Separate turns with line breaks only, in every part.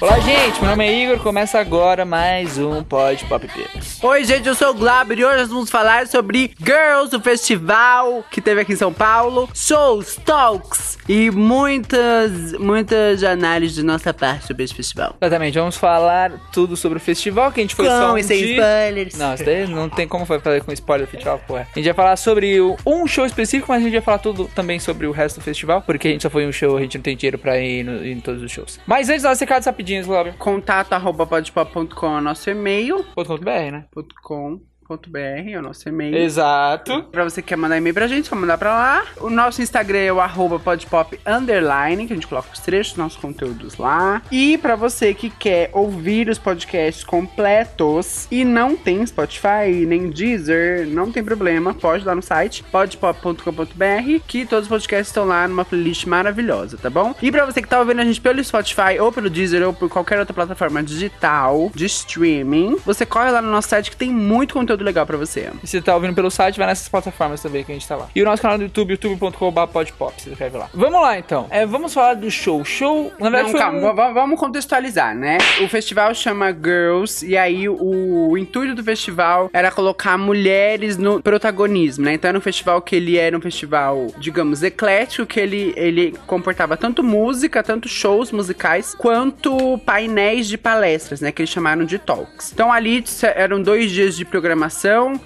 Olá, gente. Meu nome é Igor. Começa agora mais um Pod Pop Peppa.
Oi, gente, eu sou o Glauber e hoje nós vamos falar sobre Girls, o festival que teve aqui em São Paulo, shows, talks e muitas, muitas análises de nossa parte sobre esse festival.
Exatamente. Vamos falar tudo sobre o festival que a gente foi só
Com
um
e sem spoilers.
Não, isso daí não tem como fazer com spoiler do festival, pô. A gente vai falar sobre um show específico, mas a gente vai falar tudo também sobre o resto do festival, porque a gente só foi em um show, a gente não tem dinheiro pra ir no- em todos os shows. Mas antes, nós recados rapidinhos, Glauber.
Contato arroba podpop.com é o nosso e-mail.
.com.br, né?
com .com.br é o nosso e-mail.
Exato.
Pra você que quer mandar e-mail pra gente, só mandar pra lá. O nosso Instagram é o arroba podpop underline, que a gente coloca os trechos dos nossos conteúdos lá. E pra você que quer ouvir os podcasts completos e não tem Spotify, nem Deezer, não tem problema, pode ir lá no site podpop.com.br, que todos os podcasts estão lá numa playlist maravilhosa, tá bom? E pra você que tá ouvindo a gente pelo Spotify, ou pelo Deezer, ou por qualquer outra plataforma digital de streaming, você corre lá no nosso site que tem muito conteúdo legal pra você.
E se você tá ouvindo pelo site, vai nessas plataformas também que a gente tá lá. E o nosso canal do YouTube, youtube.com.br podpop, se inscreve lá. Vamos lá, então. É, vamos falar do show. Show, na verdade,
Não, calma,
um-
va- vamos contextualizar, né? O festival chama Girls, e aí o, o intuito do festival era colocar mulheres no protagonismo, né? Então era um festival que ele era um festival, digamos, eclético, que ele, ele comportava tanto música, tanto shows musicais, quanto painéis de palestras, né? Que eles chamaram de talks. Então ali eram dois dias de programação,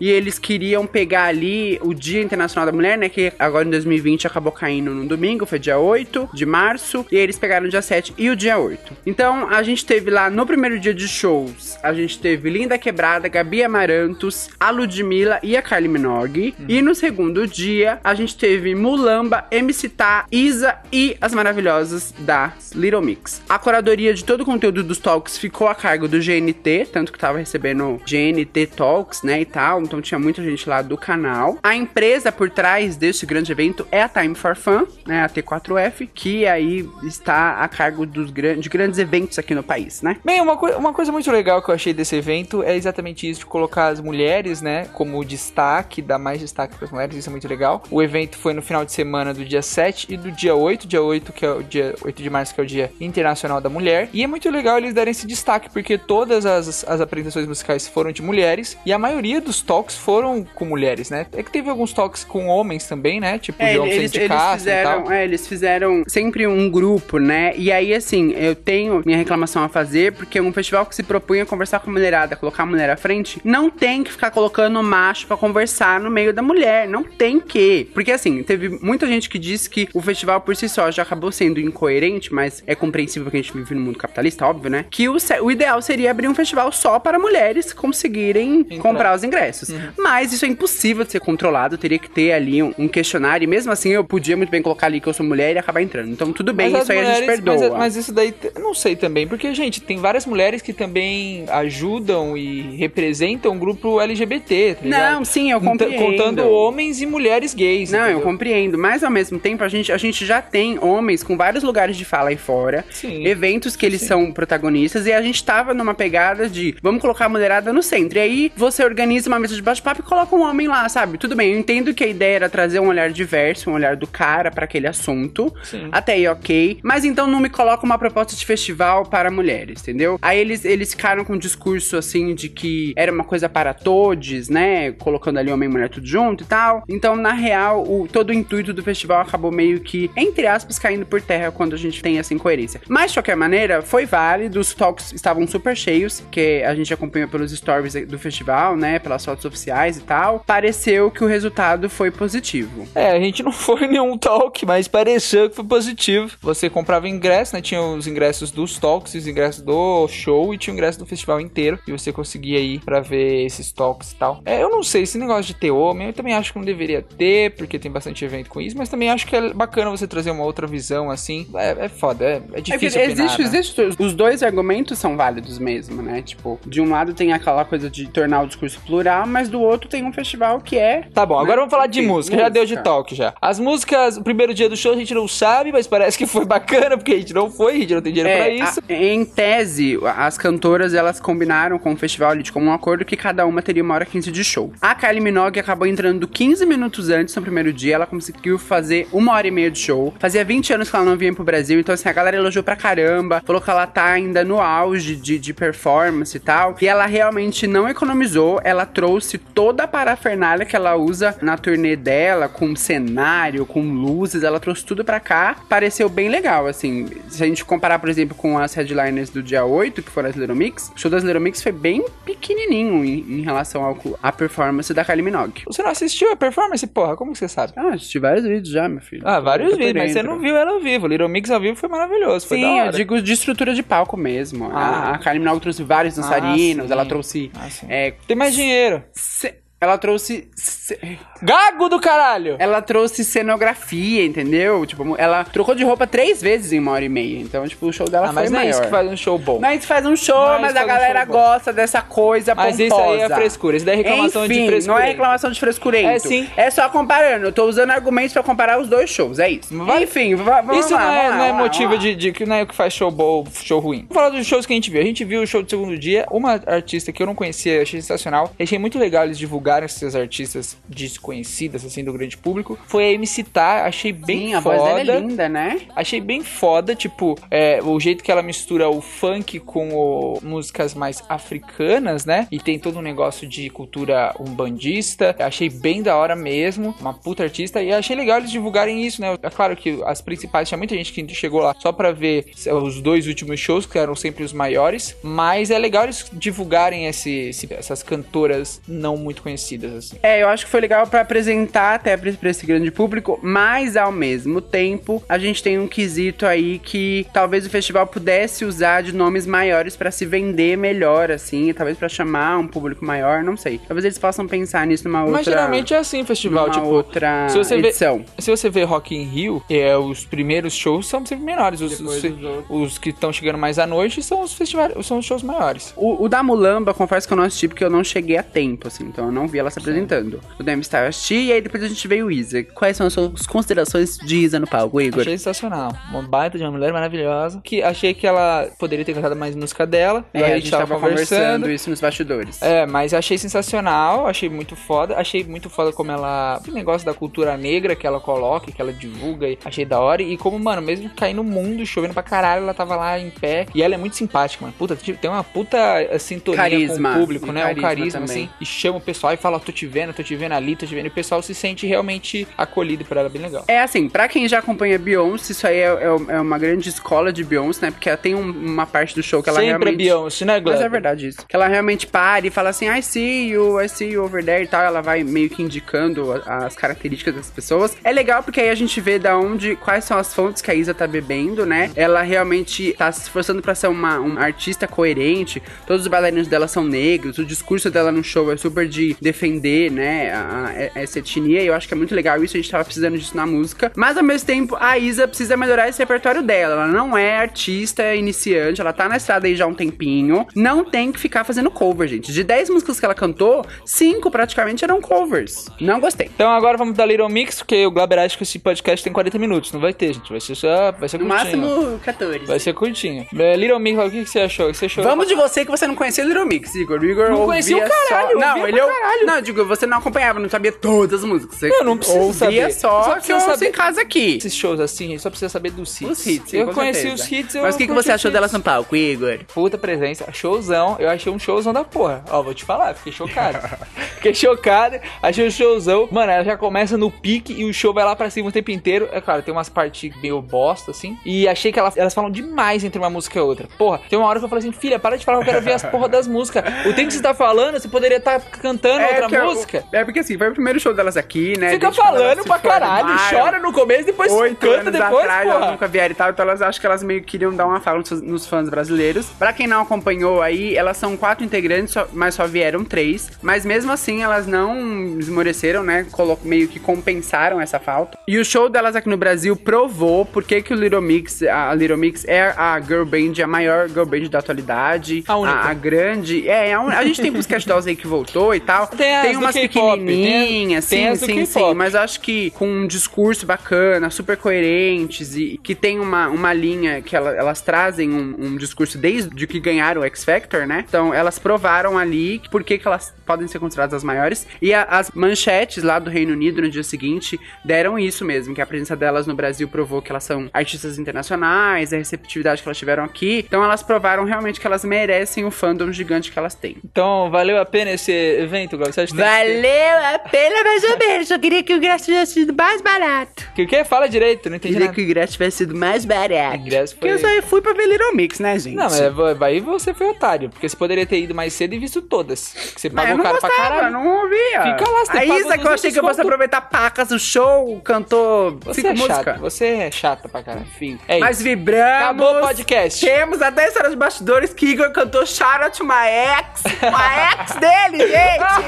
e eles queriam pegar ali o Dia Internacional da Mulher, né? Que agora em 2020 acabou caindo no domingo, foi dia 8 de março, e eles pegaram o dia 7 e o dia 8. Então a gente teve lá no primeiro dia de shows, a gente teve Linda Quebrada, Gabi Amarantos, a Ludmilla e a Kylie Minogue. E no segundo dia, a gente teve Mulamba, MC Tá, Isa e as maravilhosas da Little Mix. A curadoria de todo o conteúdo dos talks ficou a cargo do GNT, tanto que tava recebendo GNT Talks, né, e tal. Então tinha muita gente lá do canal. A empresa por trás deste grande evento é a Time for Fun, né, a T4F, que aí está a cargo dos gran de grandes eventos aqui no país, né?
Bem, uma, coi- uma coisa muito legal que eu achei desse evento é exatamente isso, de colocar as mulheres, né, como destaque, dar mais destaque para as mulheres, isso é muito legal. O evento foi no final de semana do dia 7 e do dia 8, dia 8, que é o dia 8 de março, que é o Dia Internacional da Mulher. E é muito legal eles darem esse destaque, porque todas as, as apresentações musicais foram de mulheres, e a maioria dos talks foram com mulheres, né? É que teve alguns talks com homens também, né? Tipo,
É,
João
eles, eles
e
fizeram, é, eles fizeram sempre um grupo, né? E aí, assim, eu tenho minha reclamação a fazer, porque um festival que se propunha a conversar com a mulherada, colocar a mulher à frente, não tem que ficar colocando macho pra conversar no meio da mulher. Não tem que. Porque, assim, teve muita gente que disse que o festival por si só já acabou sendo incoerente, mas é compreensível que a gente vive no mundo capitalista, óbvio, né? Que o, o ideal seria abrir um festival só para mulheres conseguirem
Entrar.
comprar os ingressos. Mas isso é impossível de ser controlado, teria que ter ali um, um questionário, e mesmo assim eu podia muito bem colocar ali que eu sou mulher e acabar entrando. Então tudo bem,
Mas
isso aí a gente
mulheres-
perdoa.
Mas, mas isso daí, eu não sei também, porque, gente, tem várias mulheres que também ajudam e representam o grupo LGBT, tá?
Não, sim, eu
Conta-
compreendo.
Contando homens e mulheres gays.
Não, eu
entendeu?
compreendo, mas ao mesmo tempo a gente, a gente já tem homens com vários lugares de fala aí fora,
Sim.
eventos que eles são protagonistas, e a gente tava numa pegada de vamos colocar a mulherada no centro. E aí você organiza uma mesa de bate-papo e coloca um homem lá, sabe? Tudo bem, eu entendo que a ideia era trazer um olhar diverso, um olhar do cara pra aquele assunto.
Sim.
Até aí, ok. Mas então não me coloca uma proposta de festival para mulheres, entendeu? Aí eles, eles ficaram com um discurso assim de que era uma coisa para todos, né? Colocando ali homem e mulher tudo junto e tal. Então, na real, o, todo o intuito do festival acabou meio que, entre aspas, caindo por terra quando a gente tem essa incoerência. Mas, de qualquer maneira, foi válido. Os talks estavam super cheios, que a gente acompanhou pelos stories do festival, né? Pelas fotos oficiais e tal. Pareceu que o resultado foi positivo.
É, a gente não foi nenhum talk, mas pareceu que foi positivo. Você comprava ingresso, né? Tinha os ingressos dos talks, os ingressos do show e tinha o ingresso do festival inteiro. E você conseguia ir pra ver esses talks e tal. É, eu não sei, esse negócio de ter homem, eu também acho que não deveria ter, porque tem bastante evento com isso, mas também acho que é bacana você trazer uma outra visão assim. É, é foda, é, é
É
difícil.
que
opinar,
existe,
né?
existe, os dois argumentos são válidos mesmo, né? Tipo, de um lado tem aquela coisa de tornar o discurso discurso plural, mas do outro tem um festival que é.
Tá bom, agora
né?
vamos falar de
Enfim,
música. Já deu de
música.
talk já. As músicas, o primeiro dia do show a gente não sabe, mas parece que foi bacana, porque a gente não foi, a gente não tem dinheiro pra
É,
isso.
a- em tese, as cantoras elas combinaram com o festival ali de comum acordo que cada uma teria uma hora 15 de show. A Kylie Minogue acabou entrando 15 minutos antes no primeiro dia, ela conseguiu fazer uma hora e meia de show. Fazia 20 anos que ela não vinha pro Brasil, então assim, a galera elogiou pra caramba, falou que ela tá ainda no auge de, de performance e tal. E ela realmente não economizou, ela trouxe toda a parafernália que ela usa na turnê dela, com cenário, com luzes, ela trouxe tudo pra cá. Pareceu bem legal, assim. Se a gente comparar, por exemplo, com as headliners do dia 8, que foram as Little Mix, o show das Little Mix foi bem pequenininho em, em relação ao, à performance da Kylie Minogue.
Você não assistiu a performance, porra? Como que você sabe?
Ah, assisti vários vídeos já, meu filho.
Ah, vários vídeos, mas você não viu ela ao vivo. Little Mix ao vivo foi maravilhoso, foi
Sim, eu digo de estrutura de palco mesmo.
Ah.
A, a Kylie Minogue trouxe vários dançarinos,
sim.
ela trouxe...
Ah, sim.
é,
Tem mais dinheiro.
ce- ela trouxe... ce-
Gago do caralho!
Ela trouxe cenografia, entendeu? Tipo, ela trocou de roupa três vezes em uma hora e meia. Então, tipo, o show dela
Ah,
foi
mas não é
maior.
isso que faz um show bom.
Não é isso que faz um show,
Não é
mas
isso
a
faz um
galera
show bom.
gosta dessa coisa
Mas
pomposa.
isso aí é frescura, isso daí é reclamação de
Enfim,
frescurento.
não é reclamação de frescurento.
É sim.
É só comparando. Eu tô usando argumentos pra comparar os dois shows, é isso.
Vai-
Enfim, va- vamos
Isso
lá,
não é,
lá,
não é
vamos lá,
motivo de, de que não é o que faz show bom, show ruim. Vamos falar dos shows que a gente viu. A gente viu o show do segundo dia. Uma artista que eu não conhecia, achei sensacional. Achei muito legal eles divulgarem essas artistas desconhecidas, assim, do grande público. Foi a MC Tá, achei bem
Sim, a
foda.
voz dela é linda, né?
Achei bem foda, tipo, é, o jeito que ela mistura o funk com o- músicas mais africanas, né? E tem todo um negócio de cultura umbandista. Achei bem da hora mesmo, uma puta artista. E achei legal eles divulgarem isso, né? É claro que as principais, tinha muita gente que chegou lá só pra ver os dois últimos shows, que eram sempre os maiores. Mas é legal eles divulgarem esse, esse- essas cantoras não muito conhecidas, assim.
É, eu acho que foi legal pra apresentar até pra pra esse grande público, mas ao mesmo tempo a gente tem um quesito aí que talvez o festival pudesse usar de nomes maiores pra se vender melhor, assim, talvez pra chamar um público maior, não sei. Talvez eles possam pensar nisso numa outra.
Mas geralmente é assim o festival,
numa
tipo,
outra
se você vê-
edição.
Se você vê Rock in Rio, é, os primeiros shows são sempre menores. Os, os, os que estão chegando mais à noite são os festivais, são os shows maiores.
O, o da Mulamba, confesso que eu não assisti porque eu não cheguei a tempo, assim, então eu não vi ela se apresentando. O da M-Star eu assisti e aí depois a gente veio o Isa. Quais são as suas considerações de Isa no palco, Igor?
Achei sensacional. Uma baita de uma mulher maravilhosa. Que achei que ela poderia ter cantado mais música dela.
É, a gente tava conversando isso nos bastidores.
É, mas achei sensacional, achei muito foda. Achei muito foda como ela. O negócio da cultura negra que ela coloca, que ela divulga, achei da hora. E como, mano, mesmo caindo no mundo, chovendo pra caralho, ela tava lá em pé. E ela é muito simpática, mano. Puta, tipo, tem uma puta eh, sintonia
Carisma.
com o público,
Um
né?
carisma
um carisma,
também.
assim. E chama o pessoal e fala: tô te vendo, tô te vendo ali, tô te vendo. E o pessoal se sente realmente acolhido por ela, bem legal.
É assim, pra quem já acompanha Beyoncé, isso aí é, é- é uma grande escola de Beyoncé, né? Porque ela tem um- uma parte do show que ela
Sempre
realmente...
é Beyoncé, né, Glória?
Mas é verdade isso. Que ela realmente para e fala assim, I see you, I see you over there e tal. Ela vai meio que indicando as características das pessoas. É legal porque aí a gente vê da onde, quais são as fontes que a Isa tá bebendo, né? Ela realmente tá se esforçando pra ser uma, uma artista coerente. Todos os bailarinos dela são negros. O discurso dela no show é super de defender, né? a- a- essa etnia. E eu acho que é muito legal isso. A gente tava precisando disso na música. Mas ao mesmo tempo, a Isa precisa melhorar esse repertório dela. Ela não é artista iniciante. Ela tá na estrada aí já há um tempinho. Não tem que ficar fazendo cover, gente. De 10 músicas que ela cantou, 5 praticamente eram covers. Não gostei.
Então agora vamos dar Little Mix, porque o Glauber acha que esse podcast tem 40 minutos. Não vai ter, gente. Vai ser só. Vai ser
No
curtinho.
máximo 14.
Vai ser curtinho. É, Little Mix, o que, você achou? O que você achou?
Vamos de você que você não conhecia Little Mix, Igor. Igor
Não conhecia o caralho,
só... Não, ele
pra
ou-
caralho.
Não, digo, você não acompanhava, não sabia todas as músicas. Você
Eu não preciso saber.
só,
Só
que eu
saber.
em casa aqui.
Esses shows assim, a gente só precisa saber dos hits.
Os hits,
Eu conheci
certeza.
os hits, eu
Mas o que, que você achou
hits.
dela no palco, Igor?
Puta presença, showzão. Eu achei um showzão da porra. Ó, vou te falar, fiquei chocado. fiquei chocado, achei um showzão. Mano, ela já começa no pique e o show vai lá pra cima o tempo inteiro. É claro, tem umas partes meio bosta, assim. E achei que ela- elas falam demais entre uma música e outra. Porra, tem uma hora que eu falei assim, filha, para de falar que eu quero ver as porra das músicas. O tempo que você tá falando, você poderia estar cantando outra
porque
música.
É porque assim, foi o primeiro show delas aqui, né?
Fica
elas
falando pra caralho,
formaram.
chora no começo, depois canta depois,
atrás, elas
porra.
nunca vieram e tal, então elas acham que elas meio que queriam dar uma fala nos, nos fãs brasileiros. Pra quem não acompanhou aí, elas são quatro integrantes, mas só vieram três. Mas mesmo assim, elas não esmoreceram, né? Meio que compensaram essa falta. E o show delas aqui no Brasil provou por que que o Little Mix, a Little Mix é a girl band, a maior girl band da atualidade.
A única.
A, grande. É, a, un- a gente tem Pussycat Dolls aí que voltou e tal.
Tem do
umas pequenininhas,
tem- tem
sim,
do
sim, sim. Mas acho que com um discurso bacana, super coerentes e que tem uma, uma linha que ela- elas trazem um, um discurso desde que ganharam o X Factor, né? Então elas provaram ali por que que elas podem ser consideradas as maiores. E a- as manchetes lá do Reino Unido no dia seguinte deram isso mesmo, que a presença delas no Brasil provou que elas são artistas internacionais, a receptividade que elas tiveram aqui. Então elas provaram realmente que elas merecem o fandom gigante que elas têm.
Então, valeu a pena esse evento, Glauco? Você acha que tem que
Valeu a pena mais ou menos. Eu queria que o ingresso tivesse sido mais barato.
Que o quê? Fala direito, não entendi
Queria
nada.
que o ingresso tivesse sido mais barato.
Ingresso
Porque eu
foi-
só fui pra ver Little Mix, né, gente?
Não, mas é- aí você foi otário, porque você poderia ter ido mais cedo e visto todas. Que você
Mas
pagou caro pra
gostava,
caralho.
não ouvia.
Fica lá, você
A
pagou
Isa que eu
200
achei que eu fosse
conto.
aproveitar pacas do show, cantou
Você
cinco
é
músicas.
chata, você é chata pra caralho.
Enfim,
É
mas
isso.
vibramos.
Acabou o podcast.
Temos até história de bastidores que Igor cantou Shout Out to My Ex. My ex dele, gente!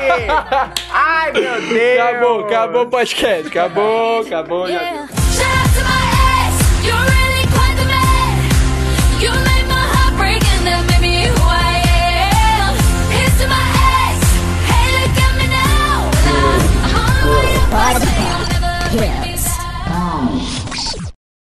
Ai, meu Deus!
Acabou, acabou o podcast. Acabou, acabou.
Yeah.